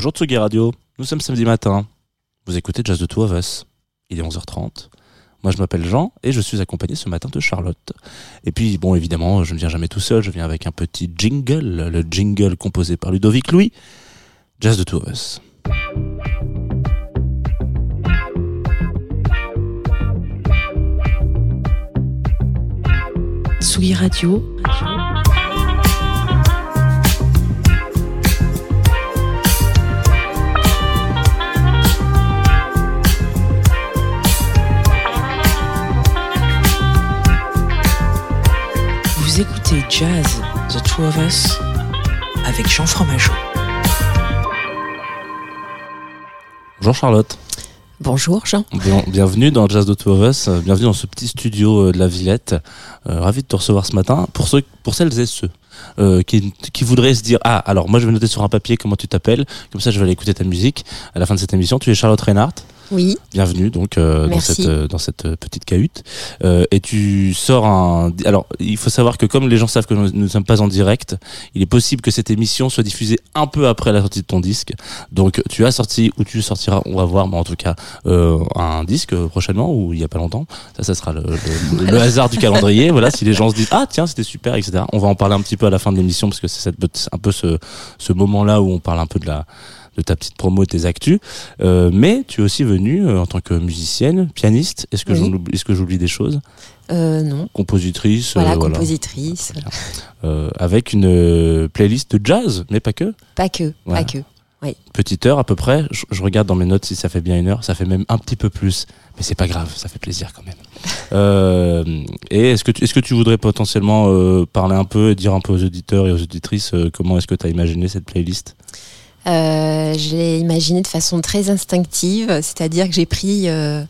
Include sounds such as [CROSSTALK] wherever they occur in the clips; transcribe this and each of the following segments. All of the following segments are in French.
Bonjour Tsugi Radio, nous sommes samedi matin. Vous écoutez Jazz de Two of Us. Il est 11h30. Moi je m'appelle Jean et je suis accompagné ce matin de Charlotte. Et puis bon évidemment je ne viens jamais tout seul, je viens avec un petit jingle, le jingle composé par Ludovic Louis. Jazz de Two of Us. Radio. Vous écoutez Jazz, The Two of Us, avec Jean Fromageau. Bonjour Charlotte. Bonjour Jean. Bien- bienvenue dans Jazz de Two of Us, bienvenue dans ce petit studio euh, de la Villette. Euh, ravi de te recevoir ce matin. Pour ceux, pour celles et ceux euh, qui, qui voudraient se dire ah alors moi je vais noter sur un papier comment tu t'appelles, comme ça je vais aller écouter ta musique à la fin de cette émission. Tu es Charlotte Reinhardt. Oui, Bienvenue donc euh, dans cette euh, dans cette euh, petite cahute. Euh, et tu sors un alors il faut savoir que comme les gens savent que nous ne sommes pas en direct il est possible que cette émission soit diffusée un peu après la sortie de ton disque. Donc tu as sorti ou tu sortiras on va voir mais en tout cas euh, un disque prochainement ou il y a pas longtemps. Ça ça sera le, le- le hasard du calendrier. Voilà si les gens se disent ah tiens c'était super etc on va en parler un petit peu à la fin de l'émission parce que c'est cette- c'est un peu ce ce moment là où on parle un peu de la de ta petite promo, tes actus. Euh, mais tu es aussi venue euh, en tant que musicienne, pianiste. Est-ce que Oui. j'oublie- est-ce que j'oublie des choses? Euh, non. Compositrice. Voilà, compositrice. Avec une playlist de jazz, mais pas que. Pas que, Voilà. pas que. Petite heure à peu près. Je, je regarde dans mes notes si ça fait bien une heure. Ça fait même un petit peu plus. Mais c'est pas grave, ça fait plaisir quand même. [LAUGHS] Euh, et est-ce que, tu, est-ce que tu voudrais potentiellement euh, parler un peu et dire un peu aux auditeurs et aux auditrices euh, comment est-ce que tu as imaginé cette playlist? Euh, je l'ai imaginé de façon très instinctive, c'est-à-dire que j'ai pris euh,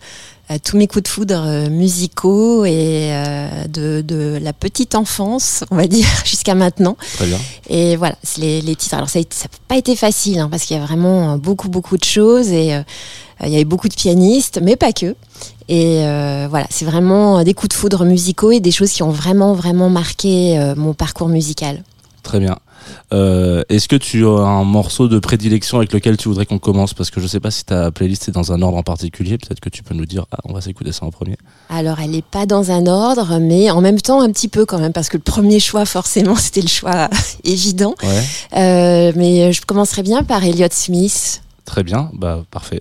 euh, tous mes coups de foudre euh, musicaux et euh, de, de la petite enfance, on va dire, [LAUGHS] jusqu'à maintenant. Très bien. Et voilà, c'est les, les titres. Alors ça n'a pas été facile, hein, parce qu'il y a vraiment beaucoup, beaucoup de choses et euh, il y avait beaucoup de pianistes, mais pas que. Et euh, voilà, c'est vraiment des coups de foudre musicaux et des choses qui ont vraiment, vraiment marqué euh, mon parcours musical. Très bien. Euh, Est-ce que tu as un morceau de prédilection avec lequel tu voudrais qu'on commence? Parce que je sais pas si ta playlist est dans un ordre en particulier. Peut-être que tu peux nous dire, ah, on va s'écouter ça en premier. Alors, elle n'est pas dans un ordre, mais en même temps un petit peu quand même, parce que le premier choix, forcément, [LAUGHS] c'était le choix évident. Ouais. Euh, mais je commencerai bien par Elliott Smith. Très bien. Bah, parfait.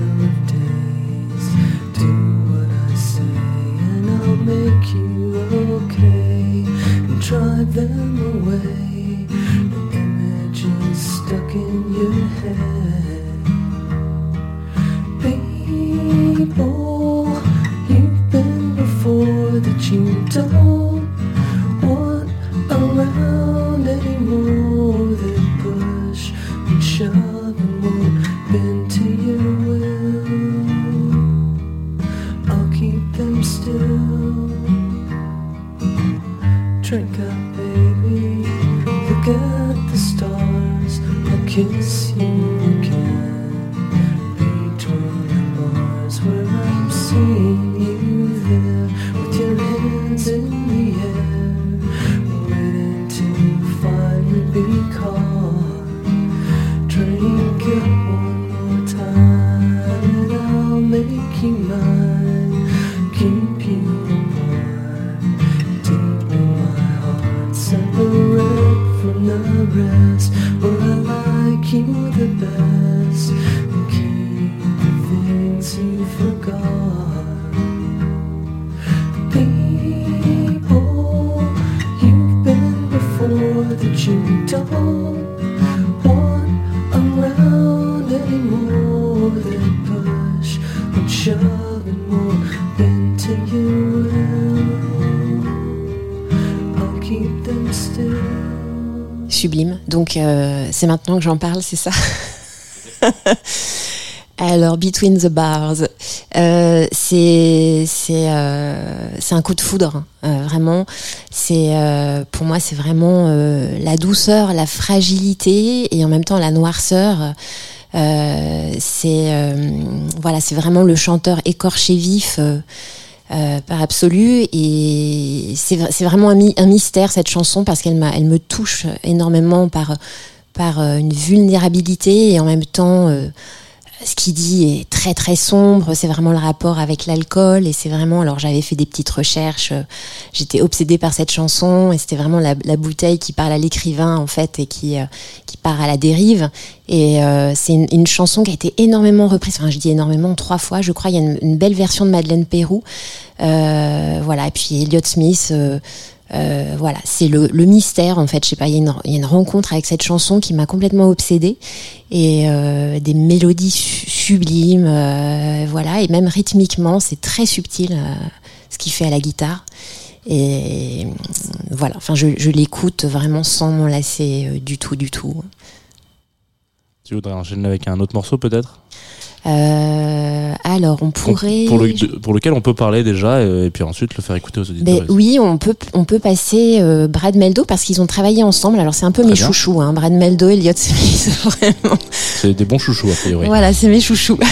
Donc euh, c'est maintenant que j'en parle, c'est ça? [LAUGHS] Alors, Between the Bars, euh, c'est euh, un coup de foudre, hein. Euh, vraiment. C'est euh, pour moi, c'est vraiment la douceur, la fragilité et en même temps la noirceur. C'est voilà, c'est vraiment le chanteur écorché vif. Euh, par absolu. Et c'est vra- c'est vraiment un, mystère cette chanson parce qu'elle elle me touche énormément par par euh, une vulnérabilité et en même temps euh, ce qu'il dit est très très sombre, c'est vraiment le rapport avec l'alcool. Et c'est vraiment alors j'avais fait des petites recherches, euh, j'étais obsédée par cette chanson. Et c'était vraiment la, bouteille qui parle à l'écrivain en fait et qui euh, qui part à la dérive. Et euh, c'est une, chanson qui a été énormément reprise, enfin je dis énormément trois fois je crois, il y a une, belle version de Madeleine Pérou, euh, voilà. Et puis Elliott Smith euh, voilà, c'est le, mystère en fait. Je sais pas, il y, a une- rencontre avec cette chanson qui m'a complètement obsédée et euh, des mélodies su- sublimes, euh, voilà, et même rythmiquement, c'est très subtil ce qu'il fait à la guitare. Et voilà, enfin, je, je l'écoute vraiment sans m'en lasser du tout, du tout. Tu voudrais enchaîner avec un autre morceau peut-être? Euh, alors, on pourrait. pour, le- de- pour lequel on peut parler déjà euh, et puis ensuite le faire écouter aux auditeurs. Ben oui, on peut on peut passer euh, Brad Meldo parce qu'ils ont travaillé ensemble. Alors c'est un peu Très mes bien. chouchous, hein, Brad Meldo, Elliott Smith, [LAUGHS] vraiment. C'est des bons chouchous a priori. Voilà, c'est mes chouchous. [LAUGHS]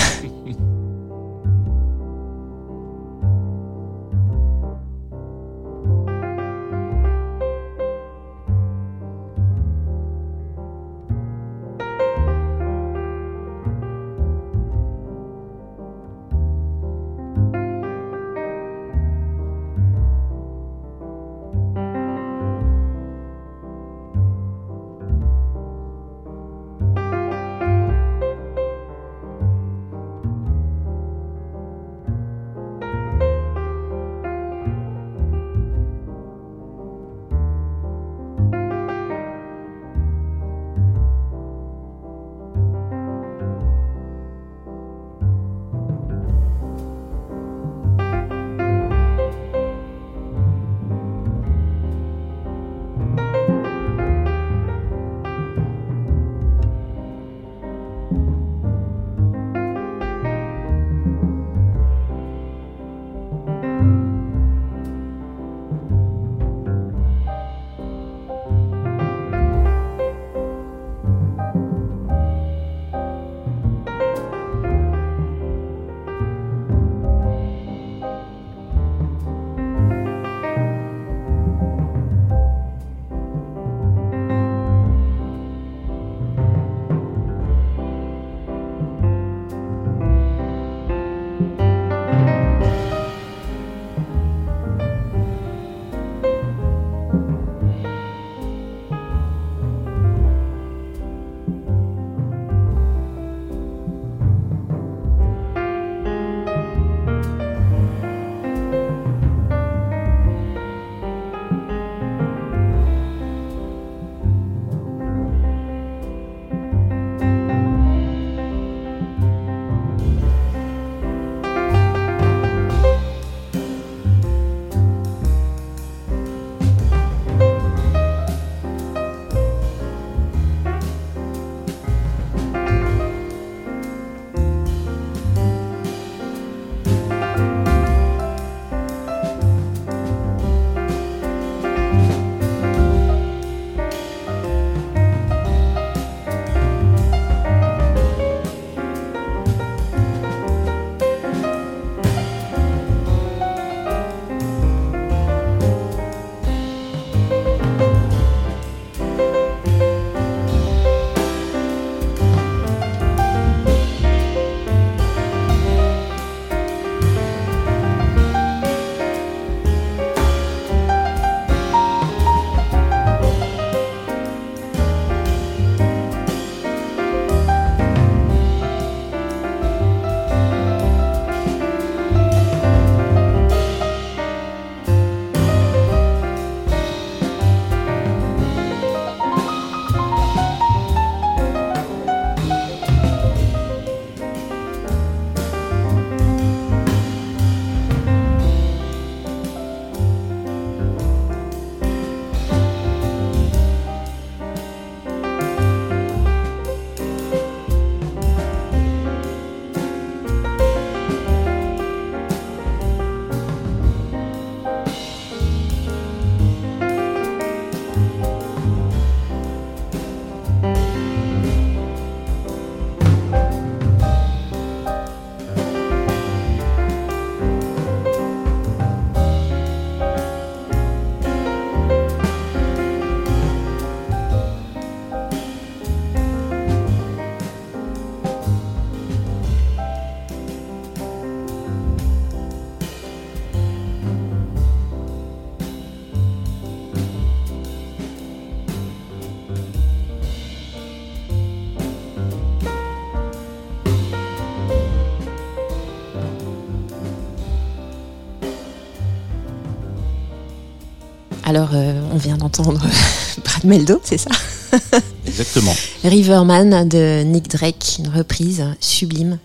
Alors, euh, on vient d'entendre [LAUGHS] Brad Meldo, c'est ça [LAUGHS] Exactement. Riverman de Nick Drake, une reprise sublime.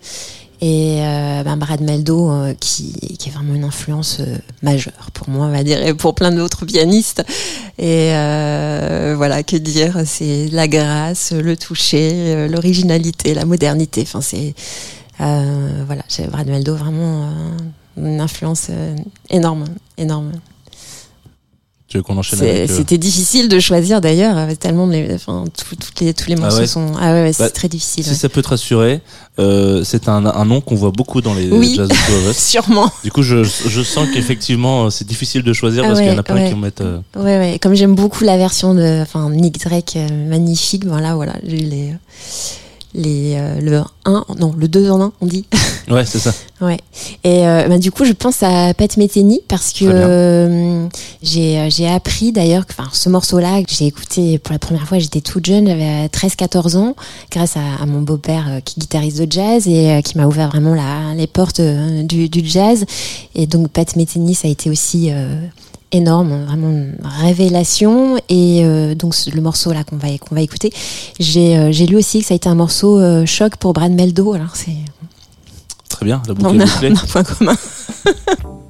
Et euh, ben Brad Meldo, euh, qui, qui est vraiment une influence euh, majeure pour moi, on va dire, et pour plein d'autres pianistes. Et voilà, que dire, c'est la grâce, le toucher, l'originalité, la modernité. Enfin, c'est voilà, Brad Meldo vraiment une influence énorme, énorme. Qu'on enchaîne avec euh, C'était difficile de choisir d'ailleurs, avec tellement les, enfin, tout- toutes les, tous les Ah morceaux ouais sont. Ah ouais, ouais, c'est Bah, très difficile. Si ouais. ça peut te rassurer, euh, c'est un, un nom qu'on voit beaucoup dans les Oui. Jazz. [LAUGHS] Sûrement. Du coup, je, je sens qu'effectivement, euh, c'est difficile de choisir Ah parce qu'il y en a plein qui en mettent. euh, Ouais, ouais. Comme j'aime beaucoup la version de, enfin, Nick Drake, euh, magnifique. Voilà, voilà. Les, les, euh, le 1, non, le 2 en 1, on dit. [LAUGHS] Ouais, c'est ça. Ouais. Et euh, bah, du coup, je pense à Pat Metheny parce que euh, j'ai euh, j'ai appris d'ailleurs que enfin, ce morceau-là que j'ai écouté pour la première fois, j'étais toute jeune, j'avais 13-14 ans, grâce à, à mon beau-père euh, qui est guitariste de jazz et euh, qui m'a ouvert vraiment la, les portes euh, du, du jazz. Et donc Pat Metheny, ça a été aussi euh, énorme, vraiment une révélation. Et euh, donc le morceau là qu'on va qu'on va écouter, j'ai euh, j'ai lu aussi que ça a été un morceau euh, choc pour Brad Meldo. Alors c'est Très bien, la boucle on est a, bouclée. on a un point commun. [LAUGHS]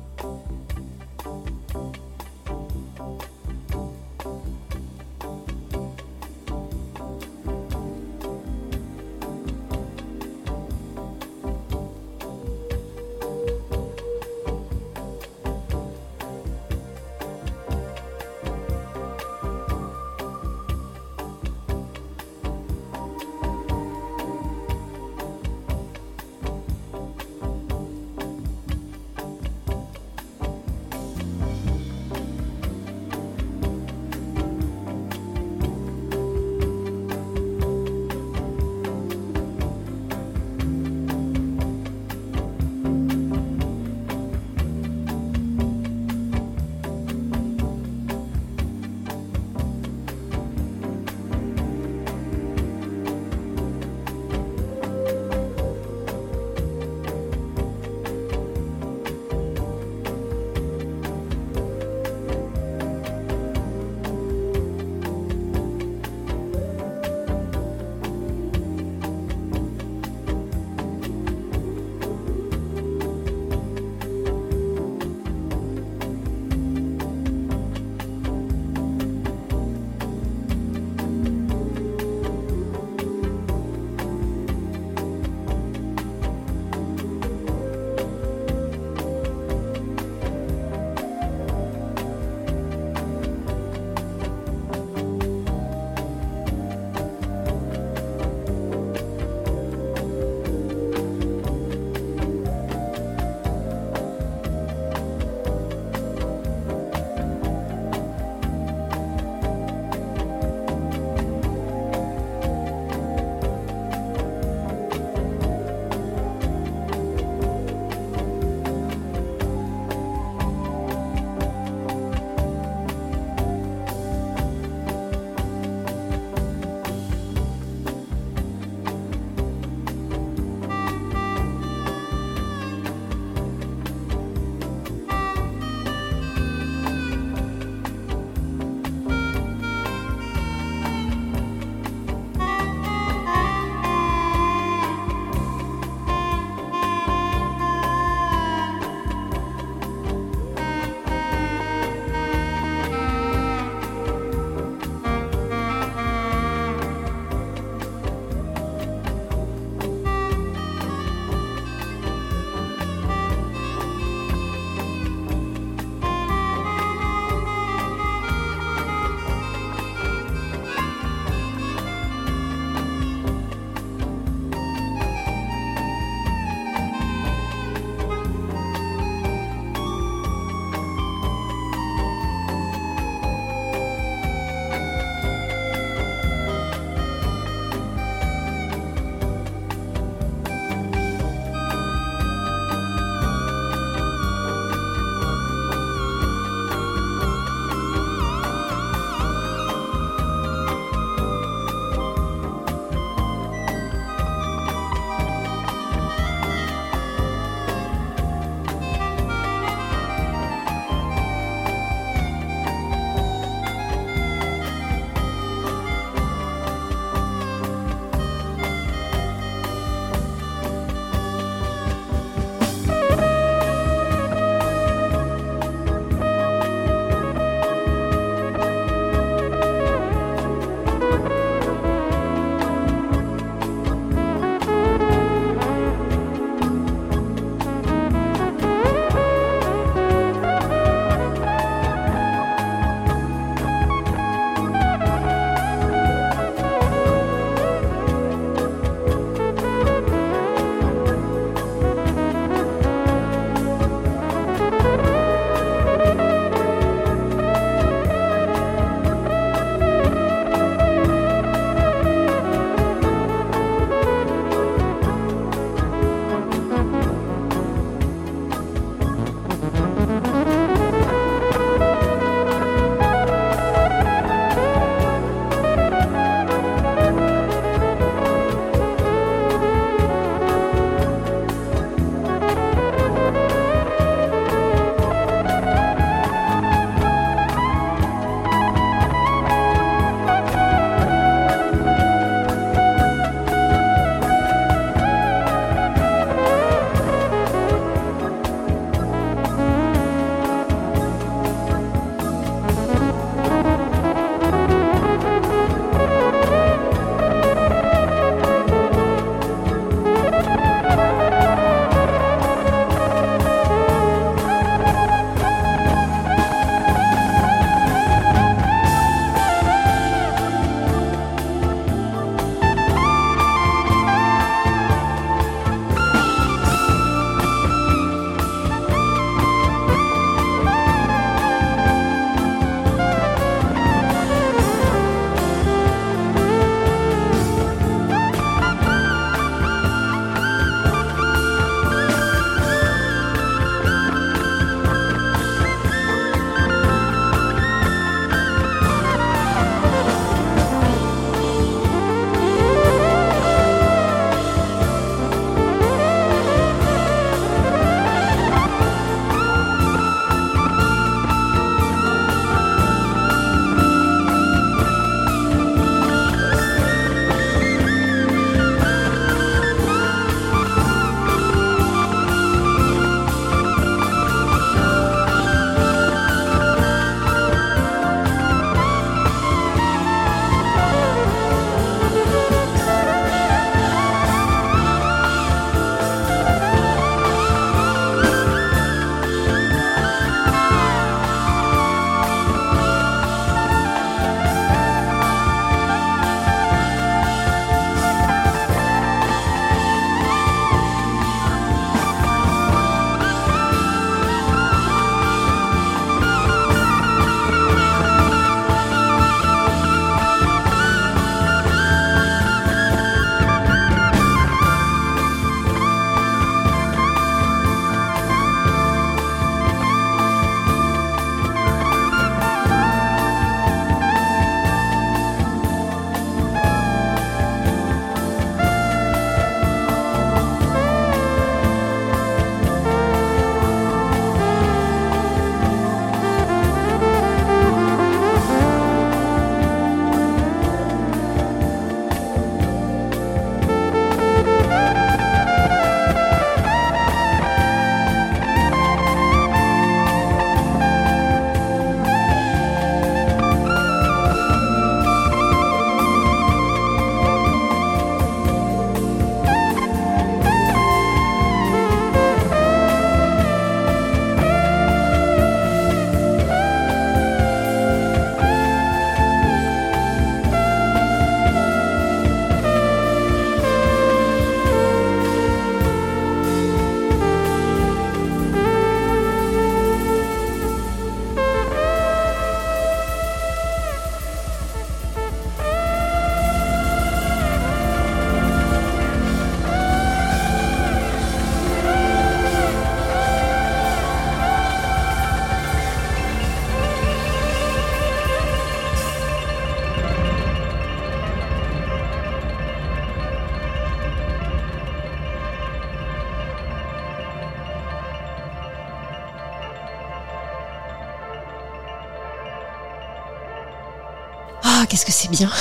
qu'est-ce que c'est bien. [LAUGHS]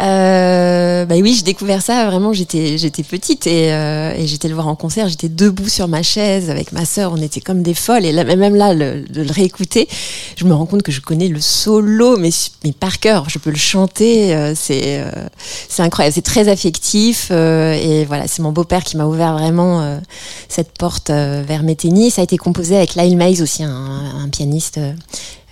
Euh, bah oui, j'ai découvert ça. Vraiment, j'étais j'étais petite et, euh, et j'étais le voir en concert. J'étais debout sur ma chaise avec ma sœur. On était comme des folles. Et là, même là, le- de le réécouter, je me rends compte que je connais le solo, mais par cœur. Je peux le chanter. euh, c'est euh, c'est incroyable. C'est très affectif. et voilà, c'est mon beau-père qui m'a ouvert vraiment cette porte vers Métény. Ça a été composé avec Lyle Mays aussi, un pianiste.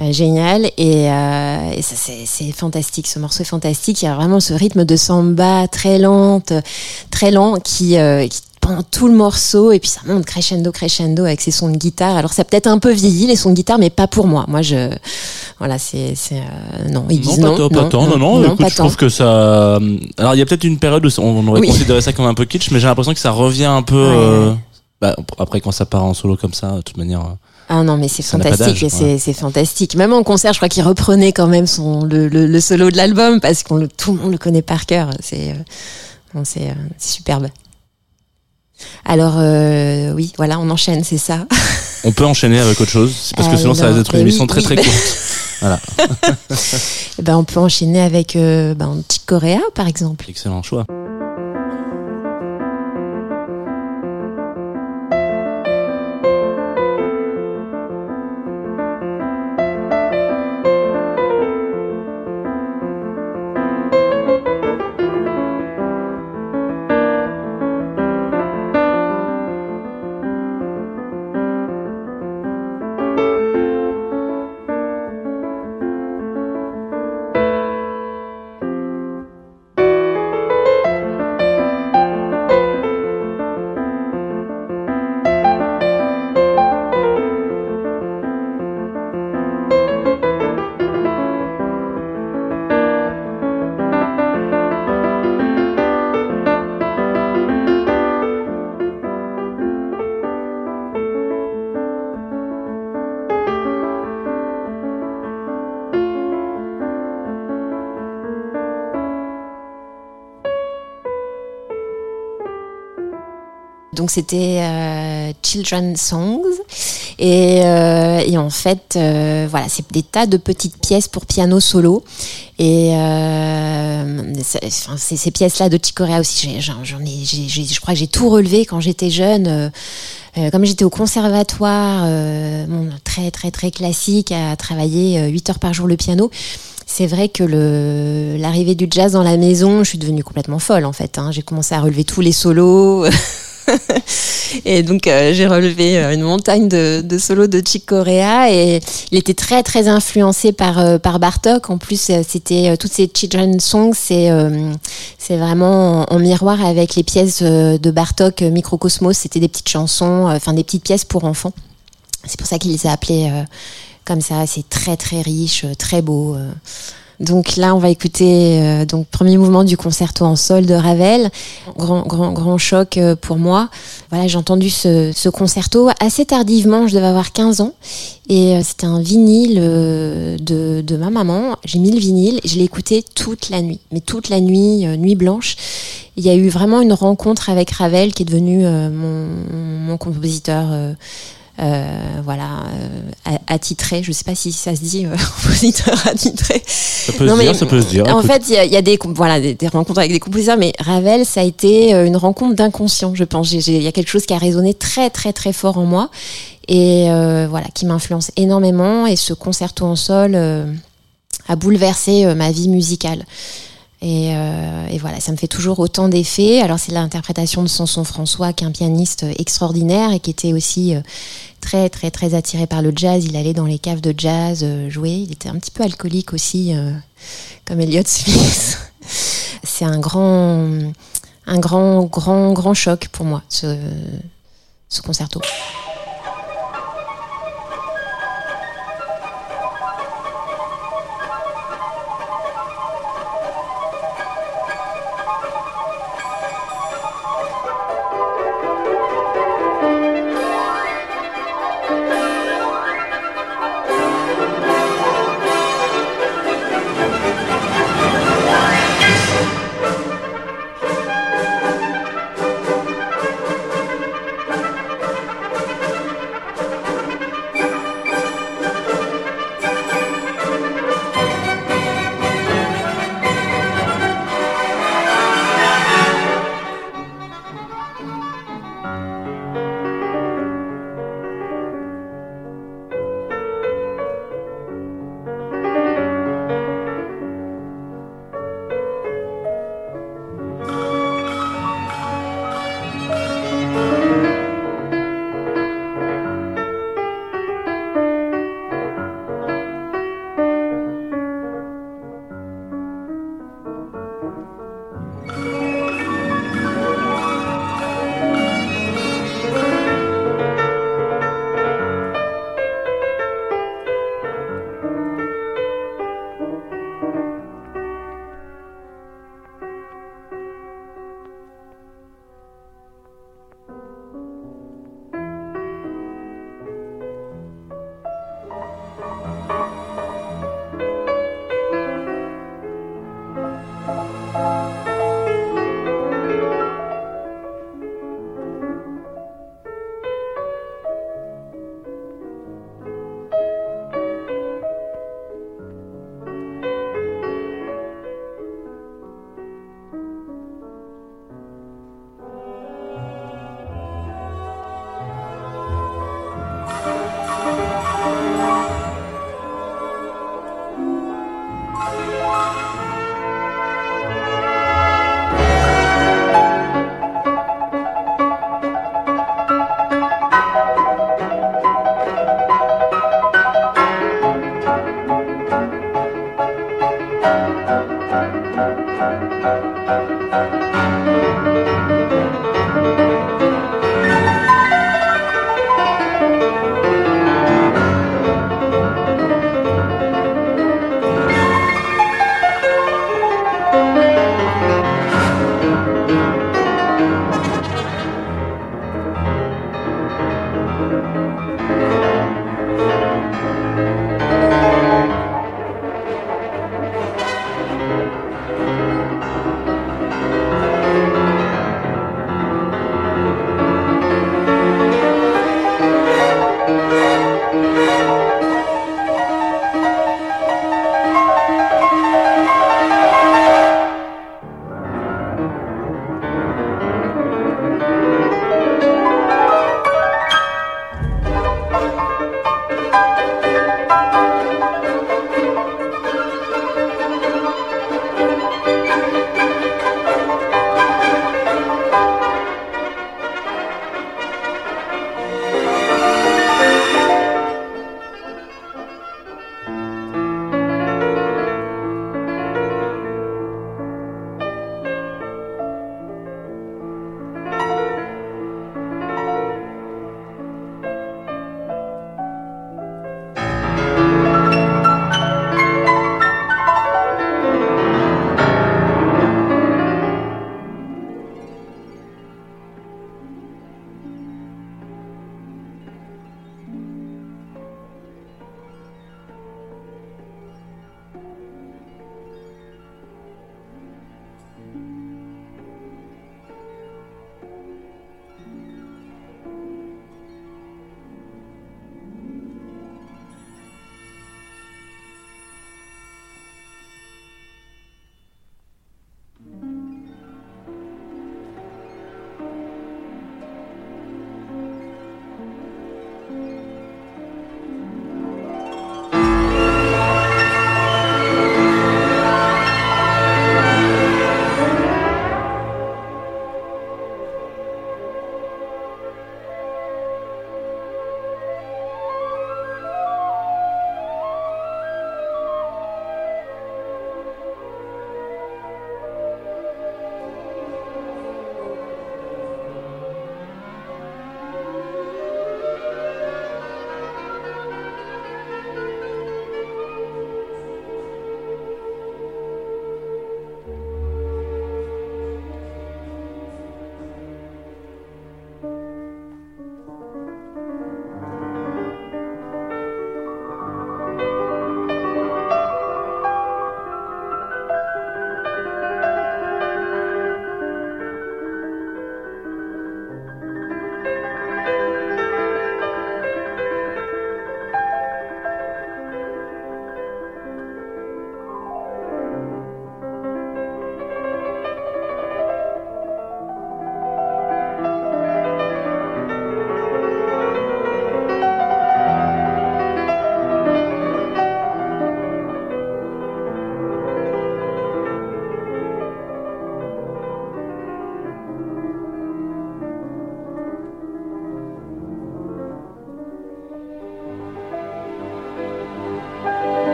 Euh, génial et, euh, et ça c'est fantastique ce morceau est fantastique il y a vraiment ce rythme de samba très lente très lent qui, euh, qui pendant tout le morceau et puis ça monte crescendo crescendo avec ses sons de guitare alors ça a peut-être un peu vieilli les sons de guitare mais pas pour moi moi je voilà c'est euh, non ils disent pas non pas tant, non, non, écoute, pas je trouve que ça. Alors, il y a peut-être une période où on aurait Oui. considéré ça comme un peu kitsch, mais j'ai l'impression que ça revient un peu. Ouais, euh, bah, après, quand ça part en solo comme ça, de toute manière. Euh, Ah non, mais c'est fantastique, c'est c'est fantastique. Même en concert, je crois qu'il reprenait quand même son le, le, le solo de l'album parce qu'on le tout le monde le connaît par cœur. C'est euh, c'est euh, c'est superbe. Alors euh, oui, voilà, on enchaîne, c'est ça. On peut enchaîner avec autre chose, parce que Euh, sinon ça va être une mais émission oui, très très bah- courte. [LAUGHS] Eh ben, on peut enchaîner avec euh, ben, Chick Corea, par exemple. Excellent choix. C'était euh, Children's Songs et, euh, en fait euh, voilà c'est des tas de petites pièces pour piano solo et euh, c'est- ces pièces là de Chick Corea aussi j'en ai je crois que j'ai tout relevé quand j'étais jeune comme j'étais au conservatoire très très très classique à travailler euh, 8 heures par jour le piano c'est vrai que le l'arrivée du jazz dans la maison, je suis devenue complètement folle en fait. hein. J'ai commencé à relever tous les solos. [LAUGHS] [LAUGHS] et donc euh, j'ai relevé euh, une montagne de, solos de Chick Corea et il était très très influencé par euh, par Bartok. En plus, c'était toutes ces children songs, c'est c'est vraiment en, en miroir avec les pièces de Bartok, Microcosmos. C'était des petites chansons, enfin des petites pièces pour enfants. C'est pour ça qu'il les a appelées comme ça. C'est très très riche, très beau. Donc là, on va écouter euh, donc premier mouvement du concerto en sol de Ravel. Grand grand grand choc euh, pour moi. Voilà, j'ai entendu ce, ce concerto assez tardivement. Je devais avoir 15 ans et euh, c'était un vinyle euh, de, de ma maman. J'ai mis le vinyle et je l'ai écouté toute la nuit, mais toute la nuit, nuit blanche. Il y a eu vraiment une rencontre avec Ravel qui est devenu mon, mon compositeur. Euh, voilà, euh, attitré. Je sais pas si ça se dit euh, [LAUGHS] compositeur attitré. Ça peut Non, se mais- dire, ça peut se dire. En fait, il y a, il y a des, voilà, des, des rencontres avec des compositeurs, mais Ravel, ça a été une rencontre d'inconscient, je pense. Il y a quelque chose qui a résonné très, très, très fort en moi et euh, voilà, qui m'influence énormément. Et ce concerto en sol euh, a bouleversé euh, ma vie musicale. Et, euh, et voilà, ça me fait toujours autant d'effets. Alors c'est l'interprétation de Samson François, qui est un pianiste extraordinaire et qui était aussi euh, très très très attiré par le jazz. Il allait dans les caves de jazz euh, jouer. Il était un petit peu alcoolique aussi, euh, comme Elliott Smith. [LAUGHS] c'est un grand, un grand grand grand choc pour moi ce concerto.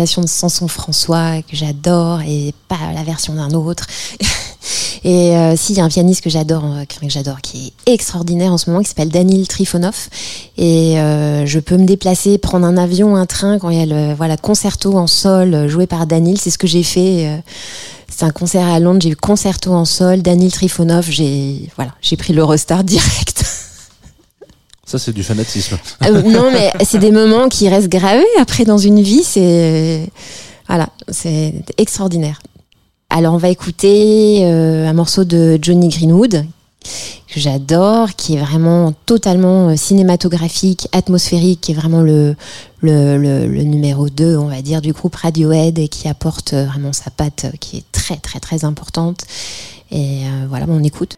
De Samson François que j'adore et pas la version d'un autre. [LAUGHS] Et euh, si, il y a un pianiste que j'adore, euh, que j'adore, qui est extraordinaire en ce moment, qui s'appelle Danil Trifonov. Et euh, je peux me déplacer, prendre un avion, un train quand il y a le voilà concerto en sol euh, joué par Danil. C'est ce que j'ai fait. c'est un concert à Londres. J'ai eu concerto en sol, Danil Trifonov. J'ai voilà, j'ai pris l'Eurostar [LAUGHS] direct. Ça, c'est du fanatisme. Euh, non, mais [LAUGHS] c'est des moments qui restent gravés après dans une vie. C'est voilà, c'est extraordinaire. Alors on va écouter euh, un morceau de Johnny Greenwood que j'adore, qui est vraiment totalement euh, cinématographique, atmosphérique, qui est vraiment le, le, le, le numéro 2, on va dire, du groupe Radiohead et qui apporte vraiment sa patte qui est très très très importante. Et euh, voilà, on écoute.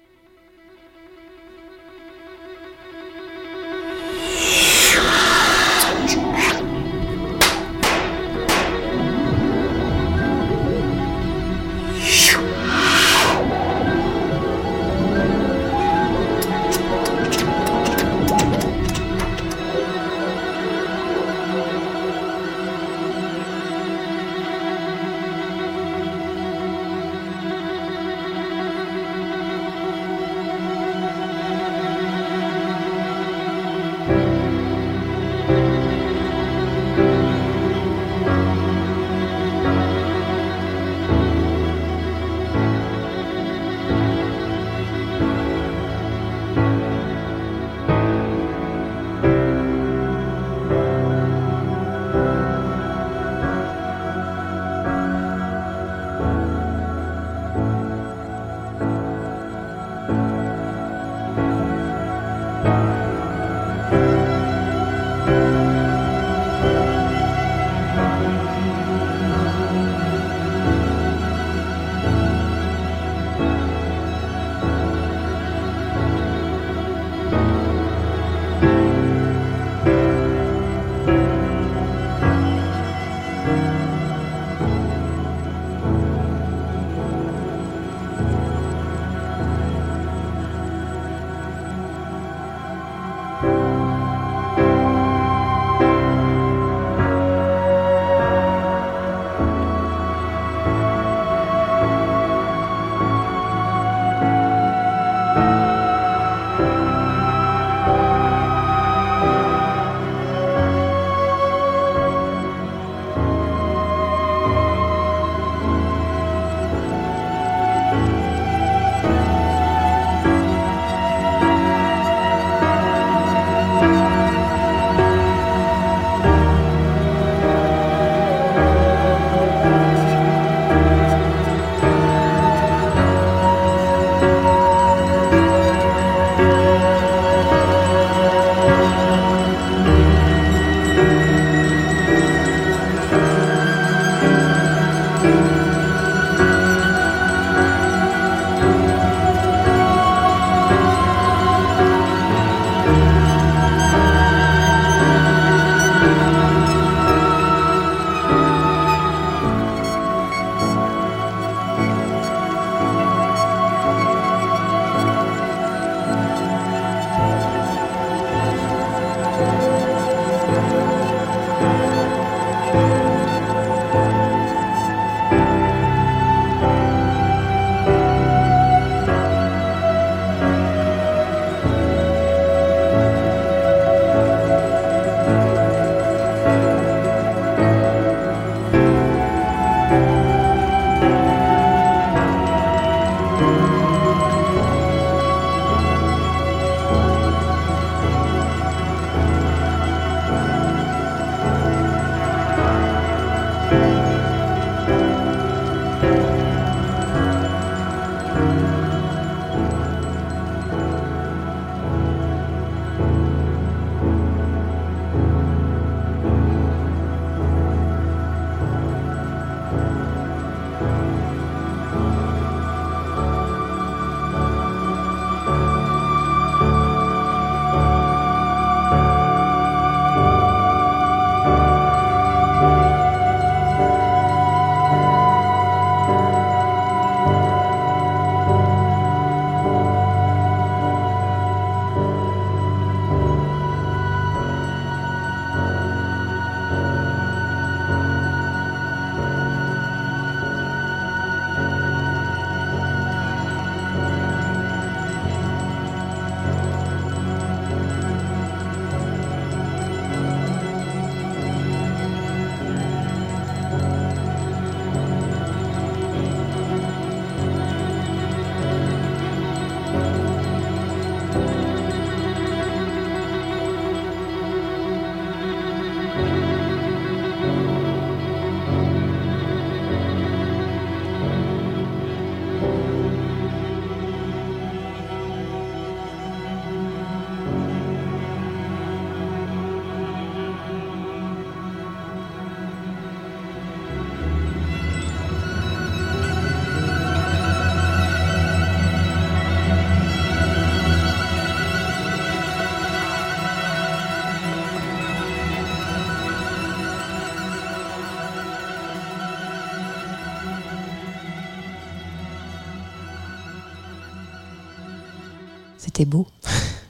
C'était beau.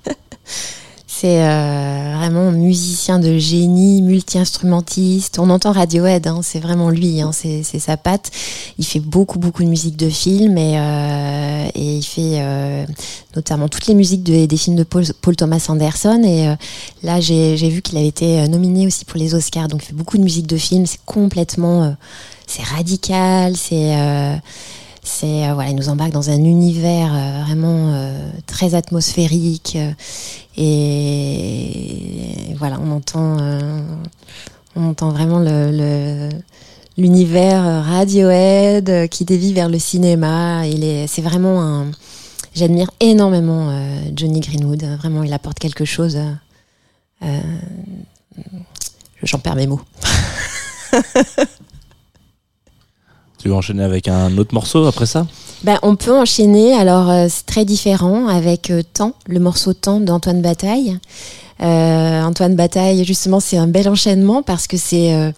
[LAUGHS] c'est vraiment musicien de génie, multi-instrumentiste. On entend Radiohead, hein, c'est vraiment lui, hein, c'est c'est sa patte. Il fait beaucoup, beaucoup de musique de film et, euh, il fait euh, notamment toutes les musiques de- des films de Paul, Thomas Anderson. Et euh, là, j'ai vu qu'il avait été nominé aussi pour les Oscars. Donc, il fait beaucoup de musique de film. C'est complètement, c'est radical. C'est, c'est euh, voilà, il nous embarque dans un univers euh, vraiment euh, très atmosphérique. et, voilà, on entend, on entend vraiment le, l'univers Radiohead qui dévie vers le cinéma. Il est, c'est vraiment un. J'admire énormément Johnny Greenwood. Vraiment, il apporte quelque chose. j'en perds mes mots. [LAUGHS] Tu veux enchaîner avec un autre morceau après ça? Ben, on peut enchaîner. Alors, euh, c'est très différent avec euh, Temps, le morceau Temps d'Antoine Bataille. Euh, Antoine Bataille, justement, c'est un bel enchaînement parce que c'est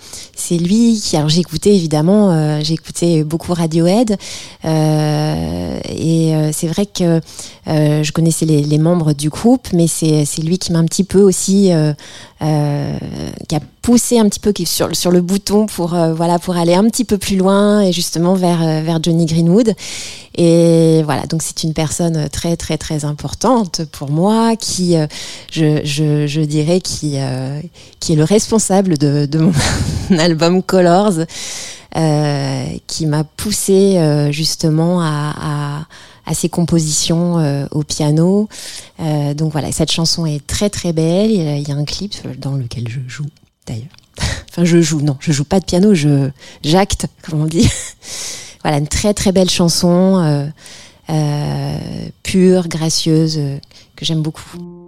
lui qui. Alors, j'ai écouté évidemment, euh, j'ai écouté beaucoup Radiohead et c'est vrai que je connaissais les, les membres du groupe, mais c'est lui qui m'a un petit peu aussi euh, qui a poussé un petit peu sur le bouton pour euh, pour aller un petit peu plus loin et justement vers euh, vers Johnny Greenwood. Et voilà, donc c'est une personne très très très importante pour moi qui, je, dirais, qui, est le responsable de, mon [LAUGHS] album Colors, qui m'a poussé justement à, à ses compositions euh, au piano. Euh, donc voilà, cette chanson est très très belle. Il y a- un clip dans lequel je joue d'ailleurs. [LAUGHS] Enfin, je joue, non, je joue pas de piano, je j'acte, comme on dit. [LAUGHS] voilà, une très très belle chanson, euh, euh, pure, gracieuse, euh, que j'aime beaucoup.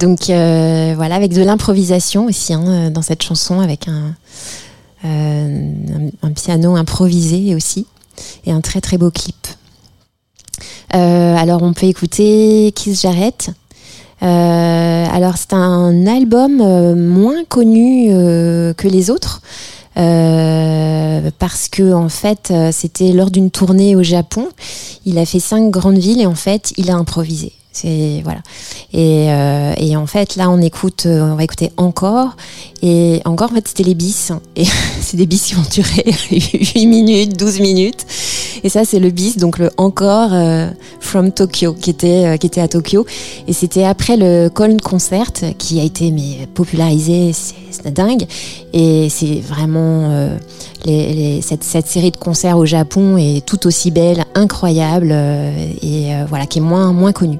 Donc euh, voilà, avec de l'improvisation aussi hein, dans cette chanson, avec un, euh, un, piano improvisé aussi, et un très très beau clip. Euh, alors on peut écouter Kiss Jarrett. Euh, alors c'est un album euh, moins connu euh, que les autres. euh, parce que en fait euh, c'était lors d'une tournée au Japon il a fait cinq grandes villes et en fait il a improvisé c'est voilà. Et, euh, et en fait là on écoute euh, on va écouter encore. Et encore en fait c'était les bis. Et [LAUGHS] c'est des bis qui vont durer [LAUGHS] 8 minutes 12 minutes. Et ça c'est le bis donc le encore euh, from Tokyo qui était euh, qui était à Tokyo. Et c'était après le Colne Concert qui a été mais popularisé. C'est dingue. Et c'est vraiment euh, les, les- cette, cette série de concerts au Japon est tout aussi belle incroyable euh, et voilà qui est moins moins connue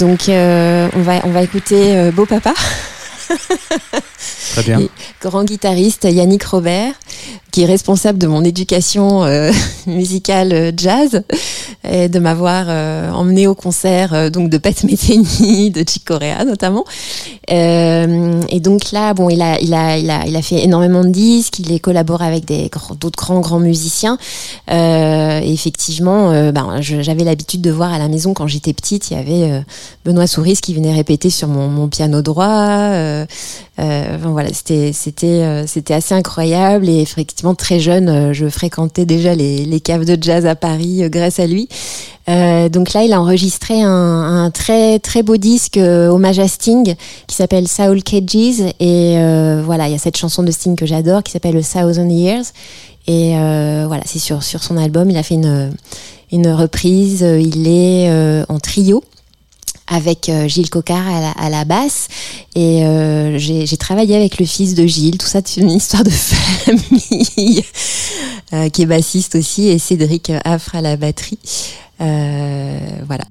Donc euh, on va on va écouter euh, Beau Papa, Très bien. Et- grand guitariste Yannick Robert, qui est responsable de mon éducation euh, [LAUGHS] musicale euh, jazz et de m'avoir euh, emmené au concert euh, donc de Pat Metheny, [LAUGHS] de Chick Corea notamment. Euh, et donc là, bon, il a, il a, il a, il a fait énormément de disques. Il est collaboré avec des d'autres grands, grands musiciens. Euh, et effectivement, euh, ben, j'avais l'habitude de voir à la maison quand j'étais petite, il y avait euh, Benoît Souris qui venait répéter sur mon, mon piano droit. Enfin, voilà, c'était, c'était, c'était assez incroyable. Et effectivement, très jeune, je fréquentais déjà les, les caves de jazz à Paris grâce à lui. Euh, donc là, il a enregistré un, très très beau disque euh, hommage à Sting qui s'appelle Soul Cages. Et euh, voilà, il y a cette chanson de Sting que j'adore qui s'appelle Thousand Years. Et voilà, c'est sur sur son album, il a fait une une reprise, il est en trio avec Gilles Cocard à la, basse. Et j'ai travaillé avec le fils de Gilles, tout ça c'est une histoire de [LAUGHS] famille qui est bassiste aussi et Cédric Affre à la batterie. Euh, voilà.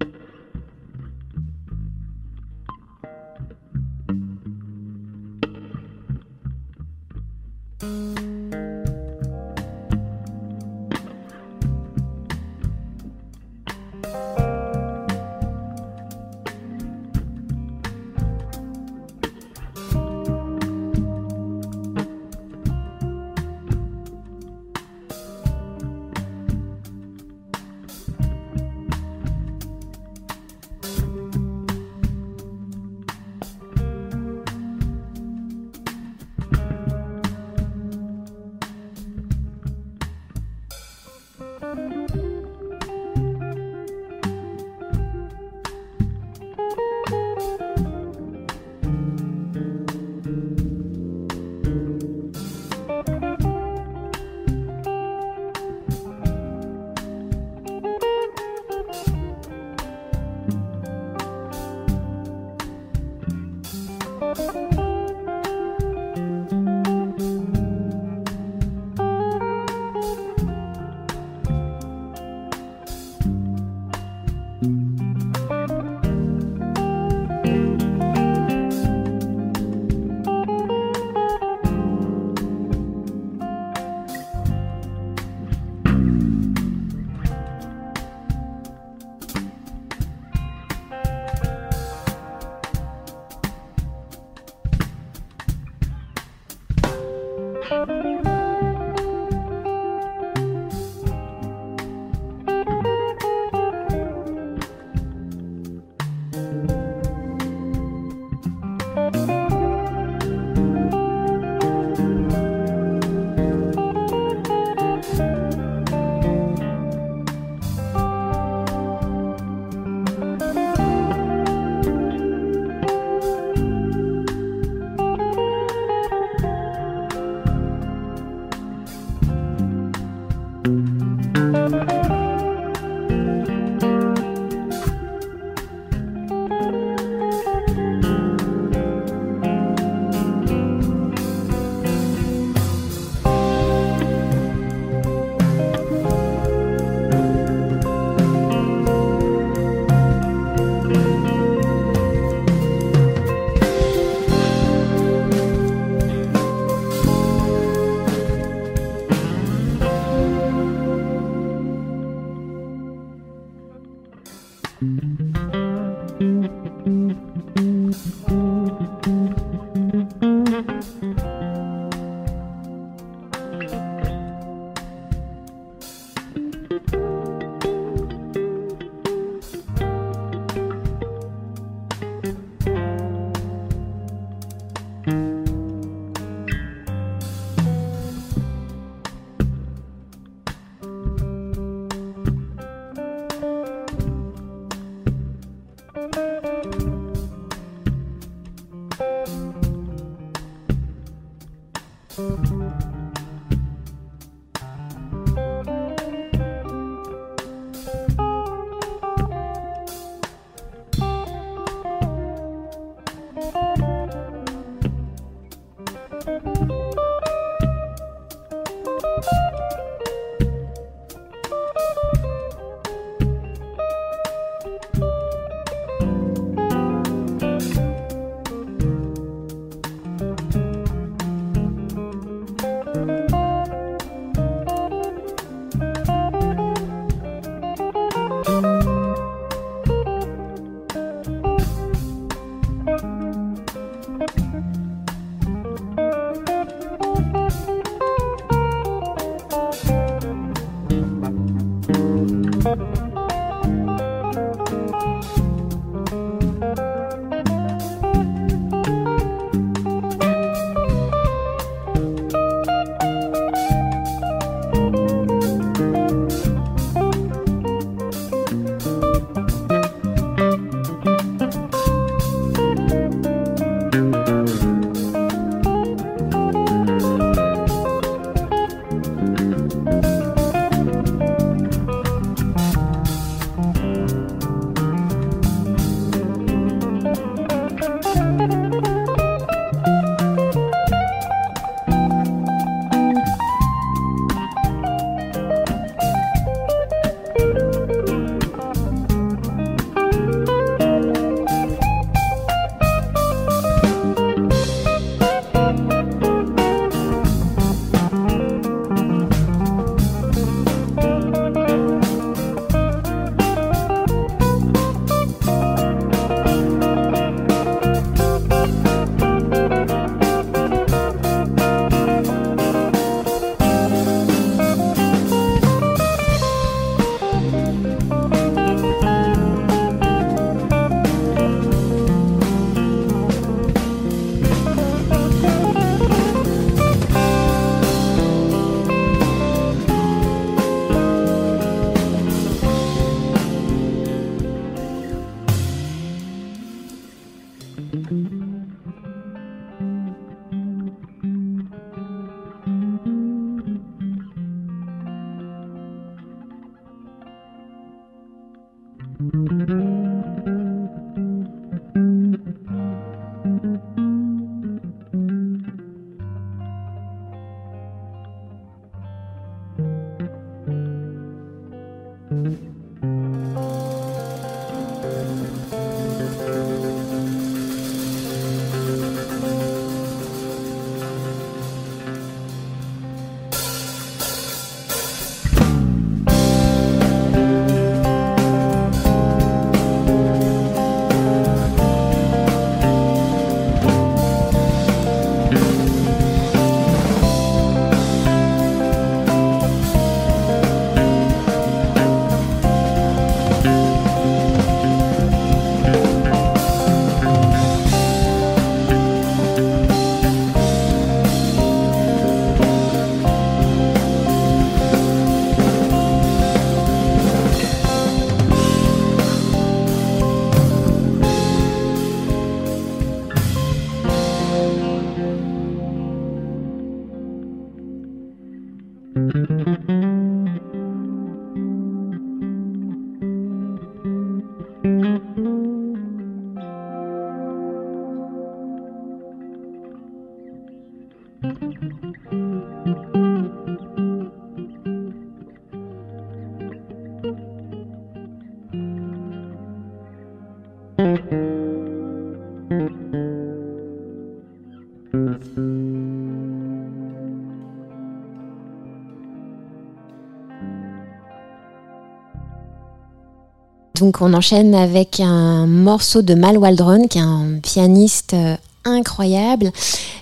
Donc on enchaîne avec un morceau de Mal Waldron, qui est un pianiste euh, incroyable.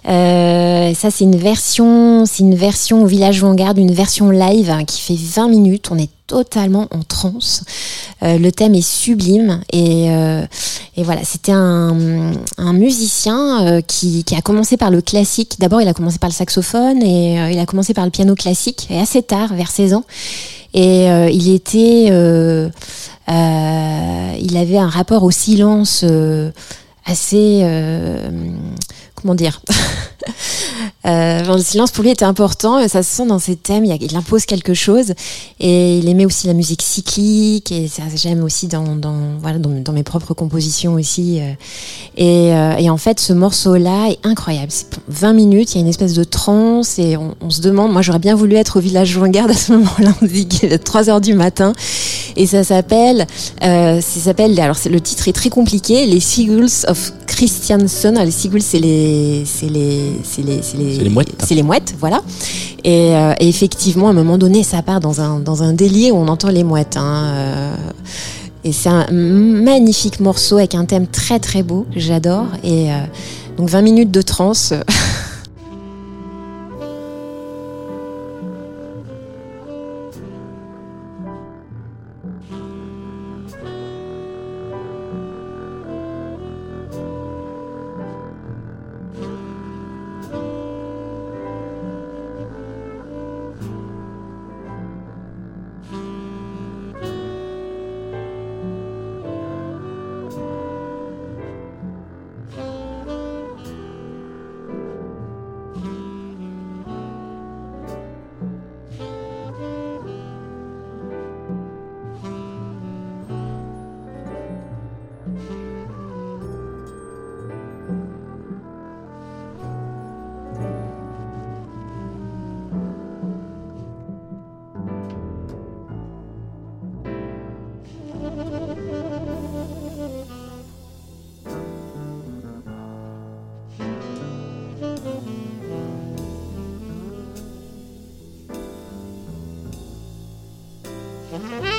Euh, ça c'est une version, c'est une version au Village Vanguard, une version live hein, qui fait 20 minutes. On est totalement en transe. Euh, le thème est sublime et, et voilà, c'était un, musicien qui, qui a commencé par le classique. D'abord, il a commencé par le saxophone et il a commencé par le piano classique et assez tard, vers 16 ans. Et euh, il était, euh, euh, il avait un rapport au silence euh, assez, euh, comment dire. [LAUGHS] Euh, le silence pour lui était important, et ça se sent dans ses thèmes. Il, impose quelque chose, et il aimait aussi la musique cyclique, et ça j'aime aussi dans, mes propres compositions aussi. euh. Et, euh, en fait, ce morceau-là est incroyable. C'est pour 20 minutes, il y a une espèce de transe, et on, se demande. Moi, j'aurais bien voulu être au village Vanguard à ce moment-là. On dit qu'il est 3 heures du matin, et ça s'appelle, euh, ça s'appelle. Alors, le titre est très compliqué. Les Seagulls of Christianson. Alors, les Seagulls, c'est les, les, c'est les, c'est les, C'est les mouettes. C'est les mouettes, voilà. Et, euh, et effectivement, à un moment donné, ça part dans un dans un délire où on entend les mouettes. Hein, euh, et c'est un magnifique morceau avec un thème très très beau, j'adore. Et euh, donc 20 minutes de trance. [LAUGHS] Mm-hmm.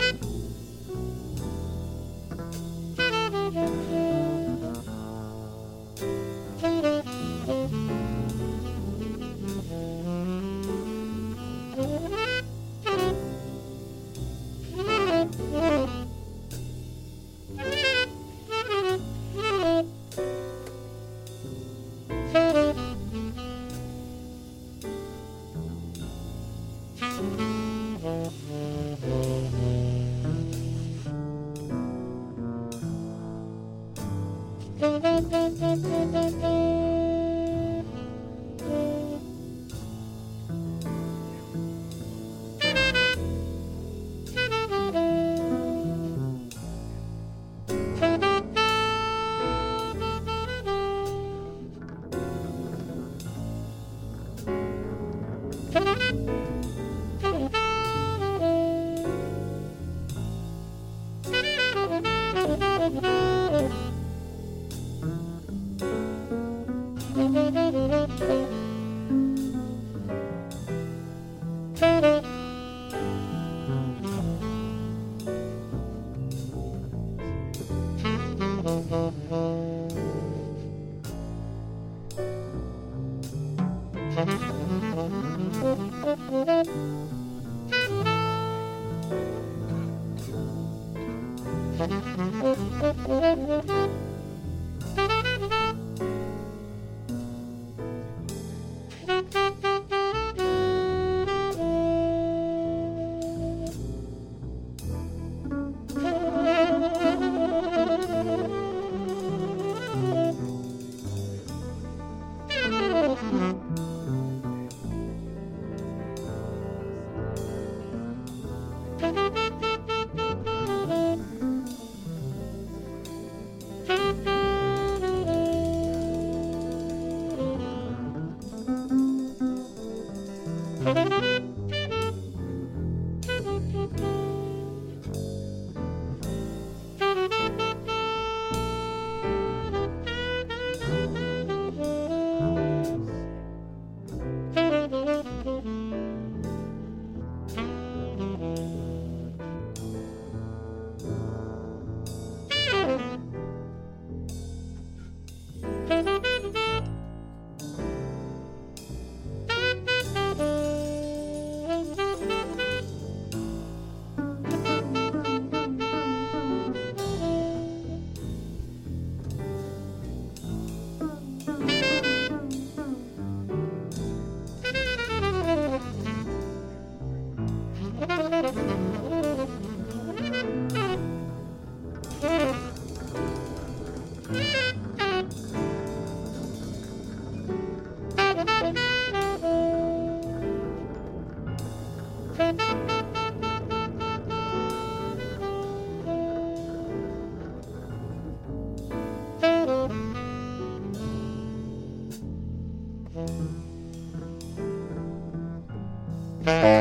Mm-hmm.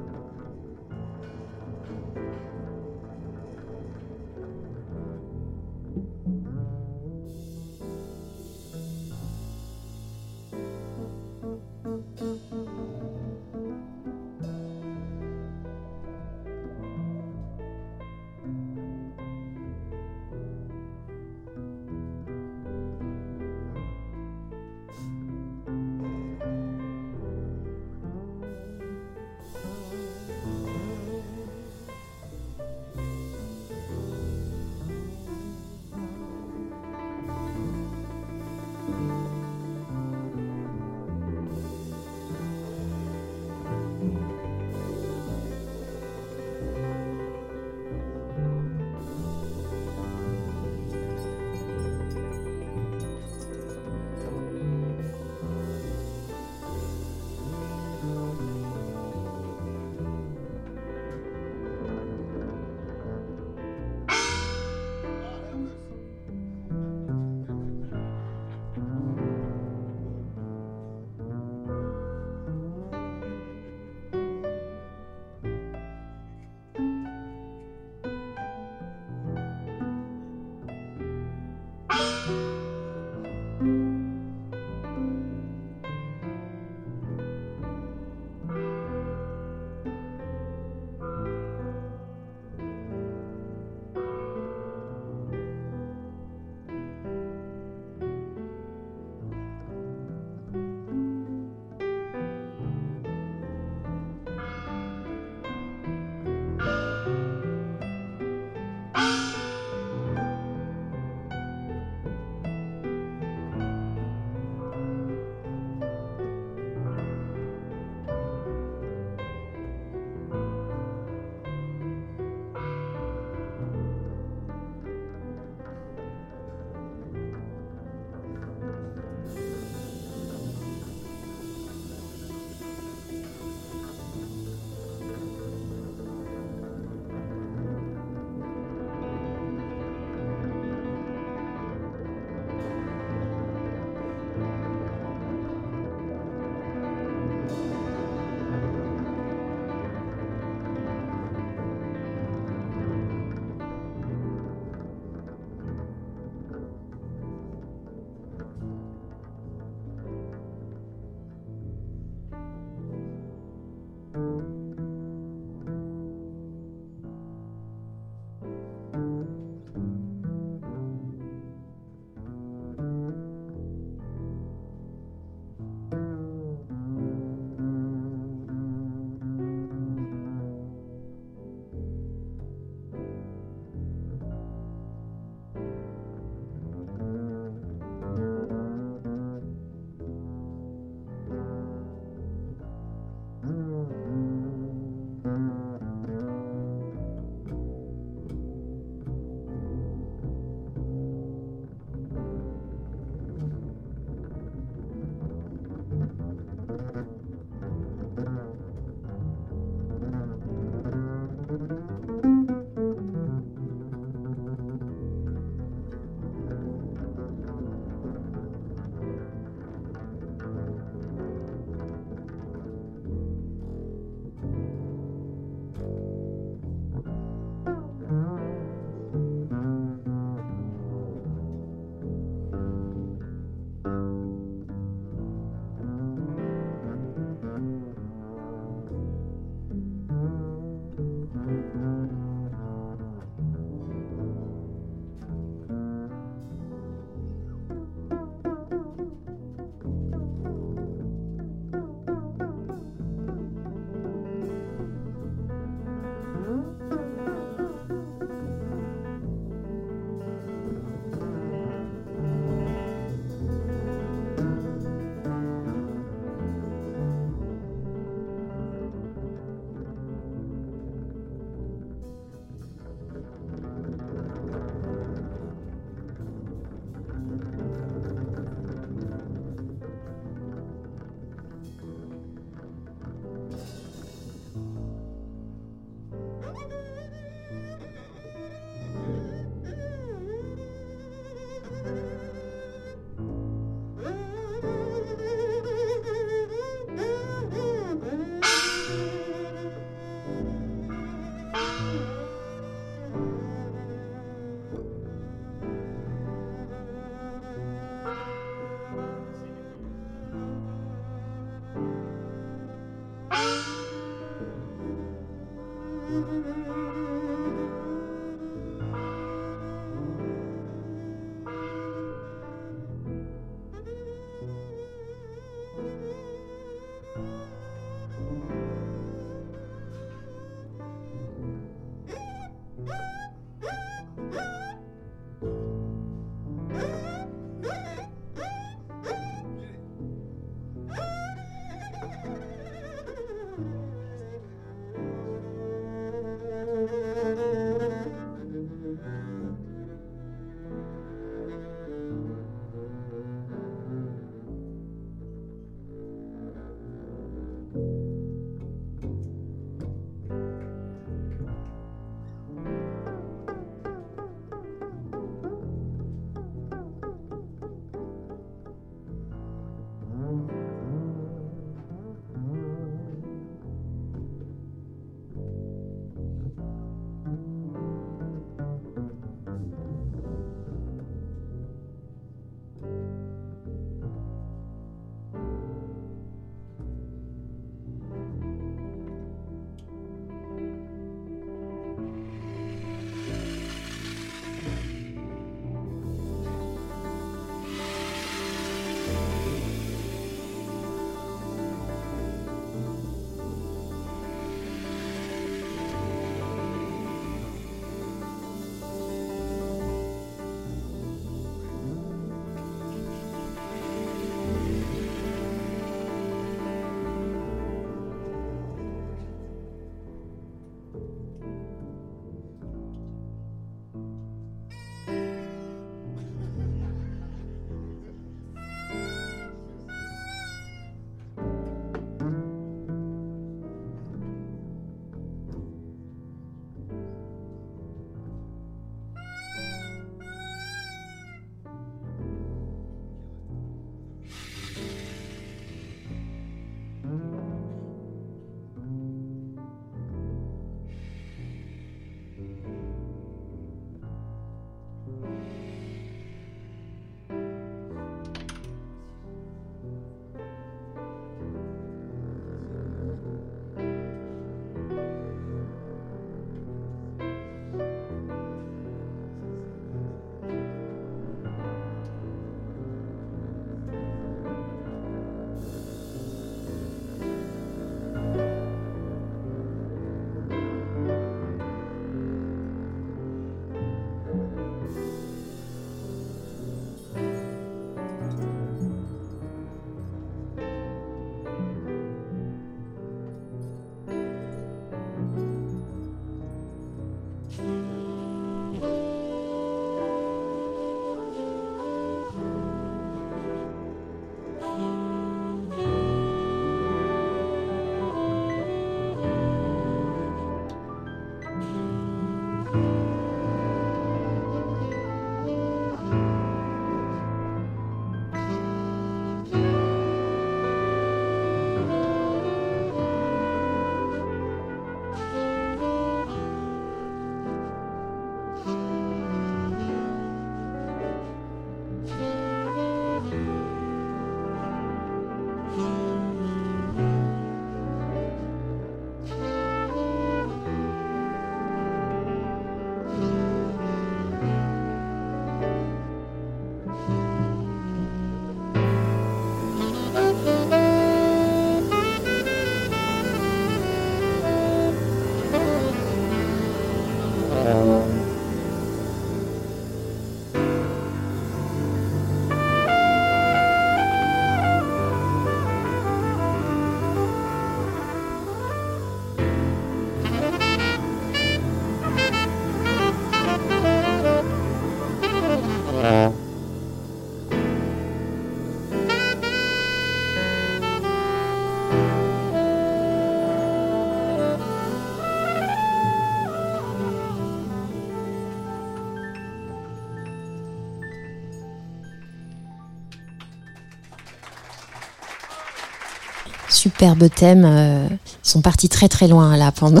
Superbe thème. euh, ils sont partis très très loin là [LAUGHS] pendant.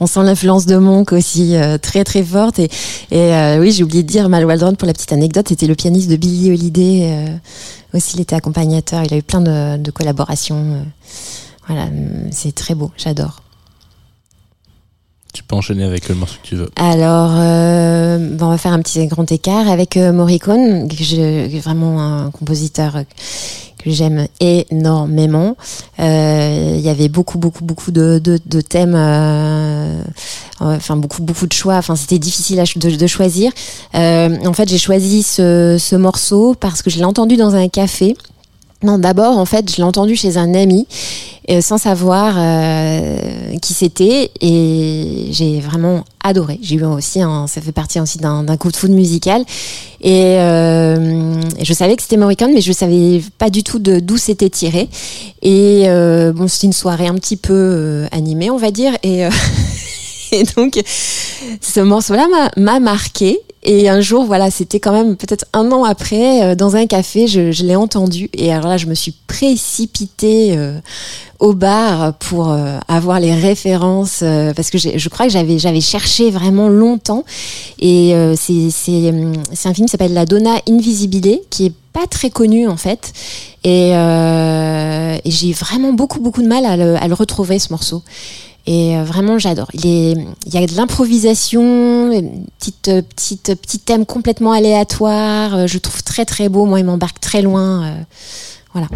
On sent l'influence de Monk aussi euh, très très forte. Et, et euh, oui, j'ai oublié de dire, Mal Waldron, pour la petite anecdote, c'était le pianiste de Billy Holiday. euh, aussi, il était accompagnateur. Il a eu plein de, de collaborations. euh. voilà, hum, c'est très beau. J'adore. Tu peux enchaîner avec le morceau que tu veux. Alors, euh, bon, on va faire un petit grand écart avec euh, Morricone, que je, qui est vraiment un compositeur euh, que j'aime énormément. Euh, Il y avait beaucoup, beaucoup, beaucoup de, de, de thèmes, euh, enfin beaucoup, beaucoup de choix. Enfin, c'était difficile de, de choisir. Euh, en fait, j'ai choisi ce, ce morceau parce que je l'ai entendu dans un café. Non, d'abord, en fait, je l'ai entendu chez un ami, euh, sans savoir euh, qui c'était, et j'ai vraiment adoré. J'ai eu aussi, un, ça fait partie aussi d'un coup de foudre musical, et, euh, je savais que c'était Morricone, mais je savais pas du tout d'où c'était tiré. Et bon, c'était une soirée un petit peu animée, on va dire, et, [LAUGHS] et donc ce morceau-là m'a marqué. Et un jour, voilà, c'était quand même peut-être un an après, euh, dans un café, je, je l'ai entendu. Et alors là, je me suis précipitée euh, au bar pour euh, avoir les références, euh, parce que je crois que j'avais j'avais cherché vraiment longtemps. Et euh, c'est c'est hum, c'est un film qui s'appelle La Donna Invisibile, qui est pas très connu en fait. Et, euh, et j'ai vraiment beaucoup beaucoup de mal à le, à le retrouver ce morceau. Et euh, vraiment, j'adore. Il, y a de l'improvisation, une petite, euh, petite, petit thème complètement aléatoire. Euh, Je trouve très très beau. Moi, il m'embarque très loin. euh, voilà.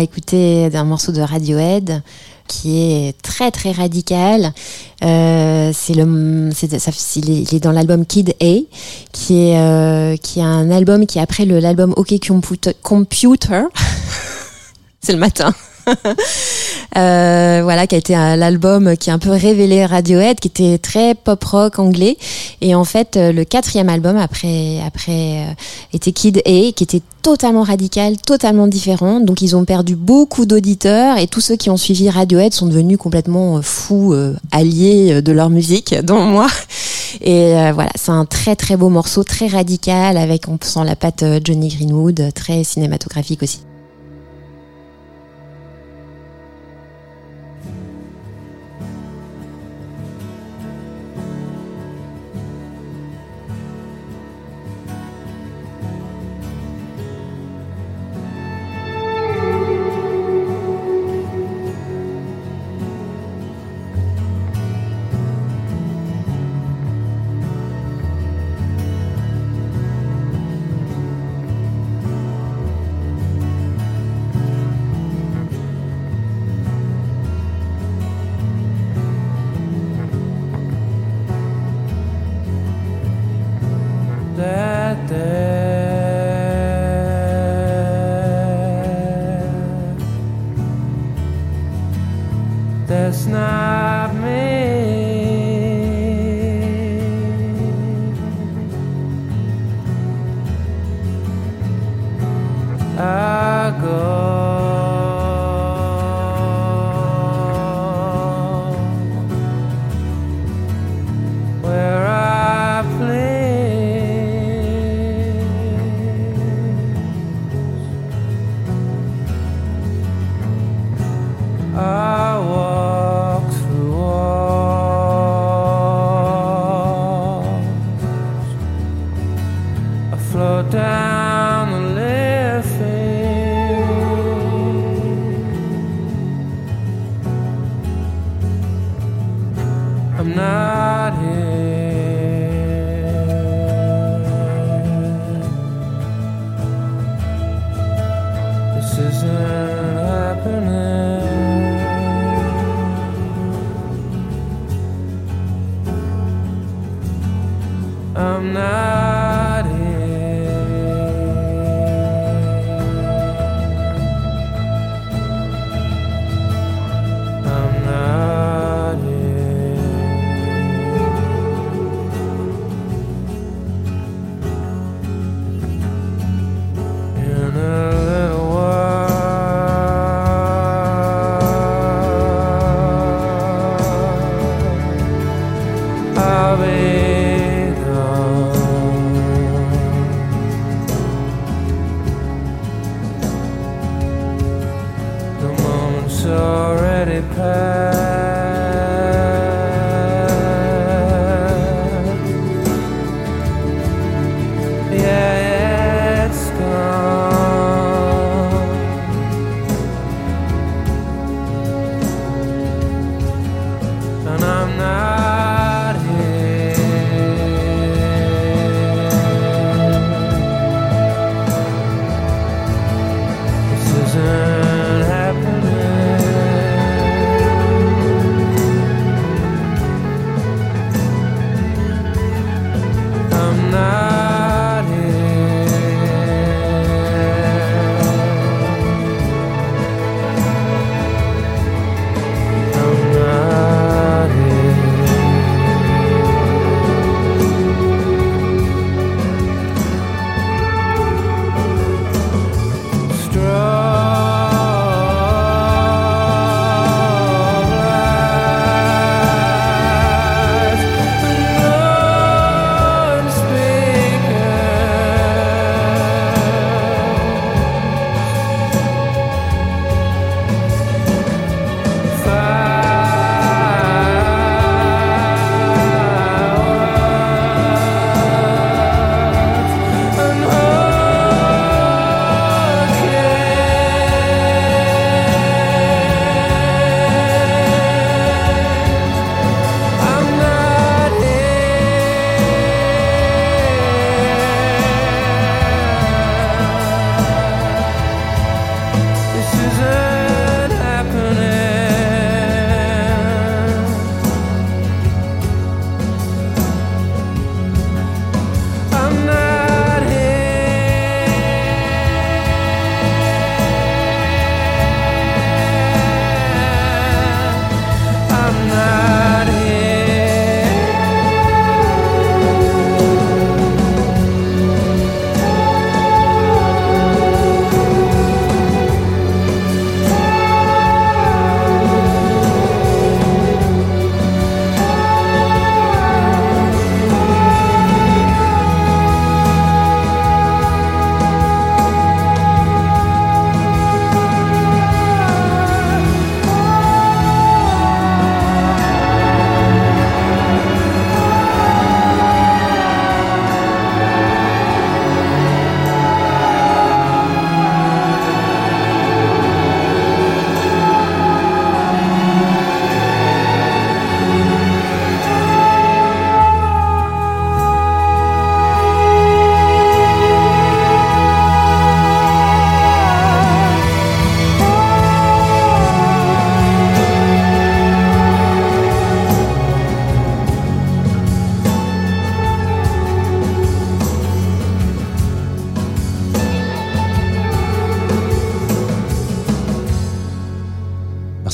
Va écouter un morceau de Radiohead qui est très très radical. Euh, c'est le, c'est, ça, il, est, dans l'album Kid A, qui est euh, qui est un album qui est après le l'album OK. Computer. [LAUGHS] c'est le matin. [LAUGHS] Euh, voilà, qui a été l'album qui a un peu révélé Radiohead, qui était très pop rock anglais. Et en fait, euh, le quatrième album après après euh, était Kid A, qui était totalement radical, totalement différent. Donc ils ont perdu beaucoup d'auditeurs et tous ceux qui ont suivi Radiohead sont devenus complètement euh, fous, euh, alliés euh, de leur musique, [LAUGHS] dont moi. Et euh, voilà, c'est un très très beau morceau, très radical, avec on sent la patte Johnny Greenwood, très cinématographique aussi.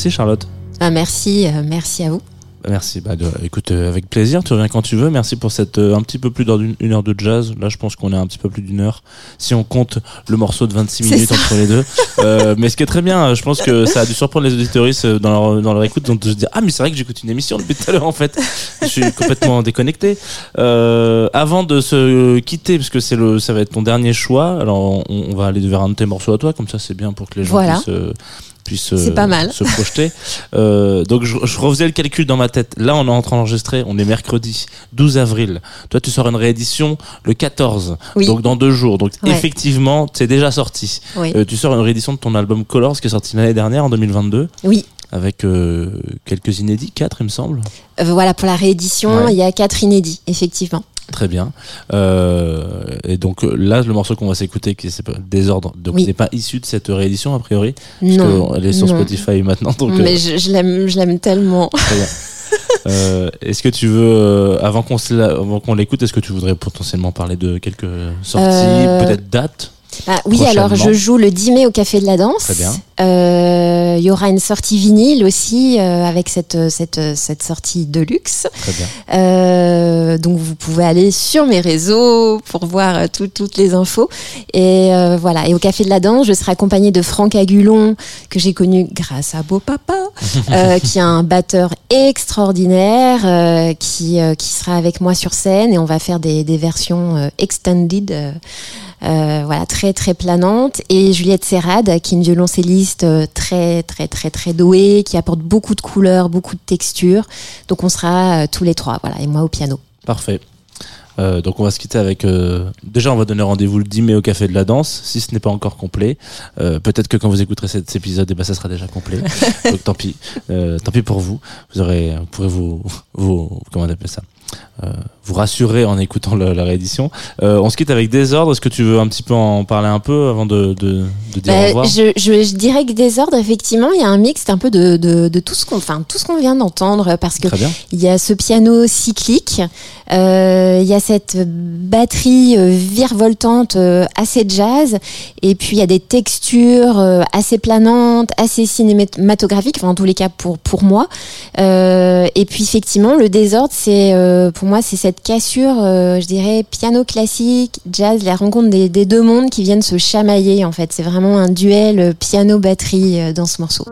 Merci Charlotte. Ah, merci, euh, merci à vous. Bah, Merci. Bah, de- écoute, euh, avec plaisir. Tu reviens quand tu veux. Merci pour cette euh, un petit peu plus d'une une heure de jazz. Là, je pense qu'on est un petit peu plus d'une heure. Si on compte le morceau de 26 C'est minutes ça. entre les deux. [LAUGHS] Euh, mais ce qui est très bien, je pense que ça a dû surprendre les auditoristes dans leur, dans leur écoute. Donc de se dire, ah, mais c'est vrai que j'écoute une émission depuis tout à l'heure, en fait. Je suis complètement déconnecté. Euh, avant de se quitter, parce que c'est le, ça va être ton dernier choix. Alors, on, on va aller vers un de tes morceaux à toi. Comme ça, c'est bien pour que les gens Voilà. puissent, euh, puissent euh, pas mal. se projeter. Euh, donc je, je refaisais le calcul dans ma tête. Là, on est en train d'enregistrer. On est mercredi 12 avril. Toi, tu sors une réédition le 14. Oui. Donc dans deux jours. Donc Ouais. effectivement, c'est déjà sorti. Oui. Euh, tu sors une réédition de ton album Colors qui est sorti l'année dernière en 2022 Oui. avec euh, quelques inédits, quatre il me semble. Euh, voilà, pour la réédition, Ouais. il y a quatre inédits, effectivement. Très bien. Euh, et donc euh, là, le morceau qu'on va s'écouter, qui c'est pas Désordre, donc Oui. n'est pas issu de cette réédition a priori, Non. parce qu'elle est sur non. Spotify maintenant. Donc, euh, Mais je, je l'aime, je l'aime tellement. Très bien. [LAUGHS] Euh, est-ce que tu veux, euh, avant qu'on se la- avant qu'on l'écoute, est-ce que tu voudrais potentiellement parler de quelques sorties, peut-être dates? Ah, oui, alors je joue le 10 mai au Café de la Danse. Très bien. Euh, Il y aura une sortie vinyle aussi euh, avec cette, cette, cette sortie de luxe. Très bien. Euh, donc vous pouvez aller sur mes réseaux pour voir euh, tout- toutes les infos. Et euh, voilà. Et au Café de la Danse, je serai accompagnée de Franck Agulon que j'ai connu grâce à Beau Papa, [LAUGHS] euh, qui est un batteur extraordinaire, euh, qui euh, qui sera avec moi sur scène et on va faire des, des versions euh, extended. Euh, voilà, très très planante. Et Juliette Serrade, qui est une violoncelliste euh, très très très très douée, qui apporte beaucoup de couleurs, beaucoup de textures. Donc on sera euh, tous les trois, voilà, et moi au piano. Parfait. Euh, donc on va se quitter avec. euh, déjà, on va donner rendez-vous le 10 mai au Café de la Danse, si ce n'est pas encore complet. Euh, Peut-être que quand vous écouterez cet épisode, eh ben, ça sera déjà complet. [LAUGHS] donc tant pis. Euh, tant pis pour vous. Vous aurez, vous pourrez vous, vous, comment on appelle ça? Vous rassurer en écoutant le- la réédition. Euh, on se quitte avec Désordre. Est-ce que tu veux un petit peu en parler un peu avant de, de, de dire au Bah, revoir je, je, je dirais que Désordre, effectivement, il y a un mix un peu de, tout ce qu'on, enfin tout ce qu'on vient d'entendre, parce que. Il y a ce piano cyclique, euh, il y a cette batterie euh, virevoltante euh, assez jazz, et puis il y a des textures euh, assez planantes, assez cinématographiques, enfin en tous les cas pour pour moi. Euh, et puis effectivement, le désordre, c'est euh, pour moi c'est cette cassure, euh, je dirais piano classique, jazz, la rencontre des, des deux mondes qui viennent se chamailler en fait. C'est vraiment un duel piano batterie euh, dans ce morceau.